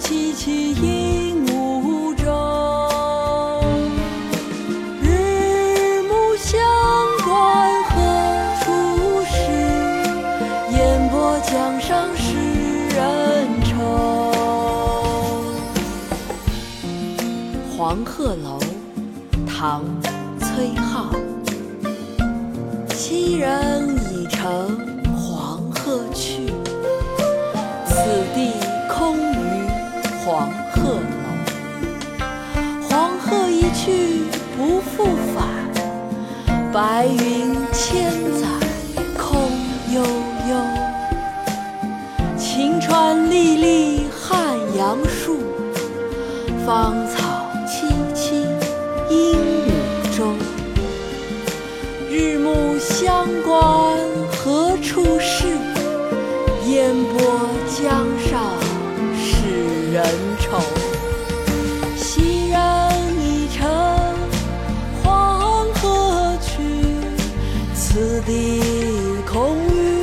萋萋鹦鹉洲日暮乡关何处是烟波江上使人愁黄鹤楼唐崔颢。昔人已乘去不复返白云千载空悠悠。晴川历历汉阳树芳草萋萋鹦鹉洲日暮乡关何处是？烟波江上使人愁。此地空余。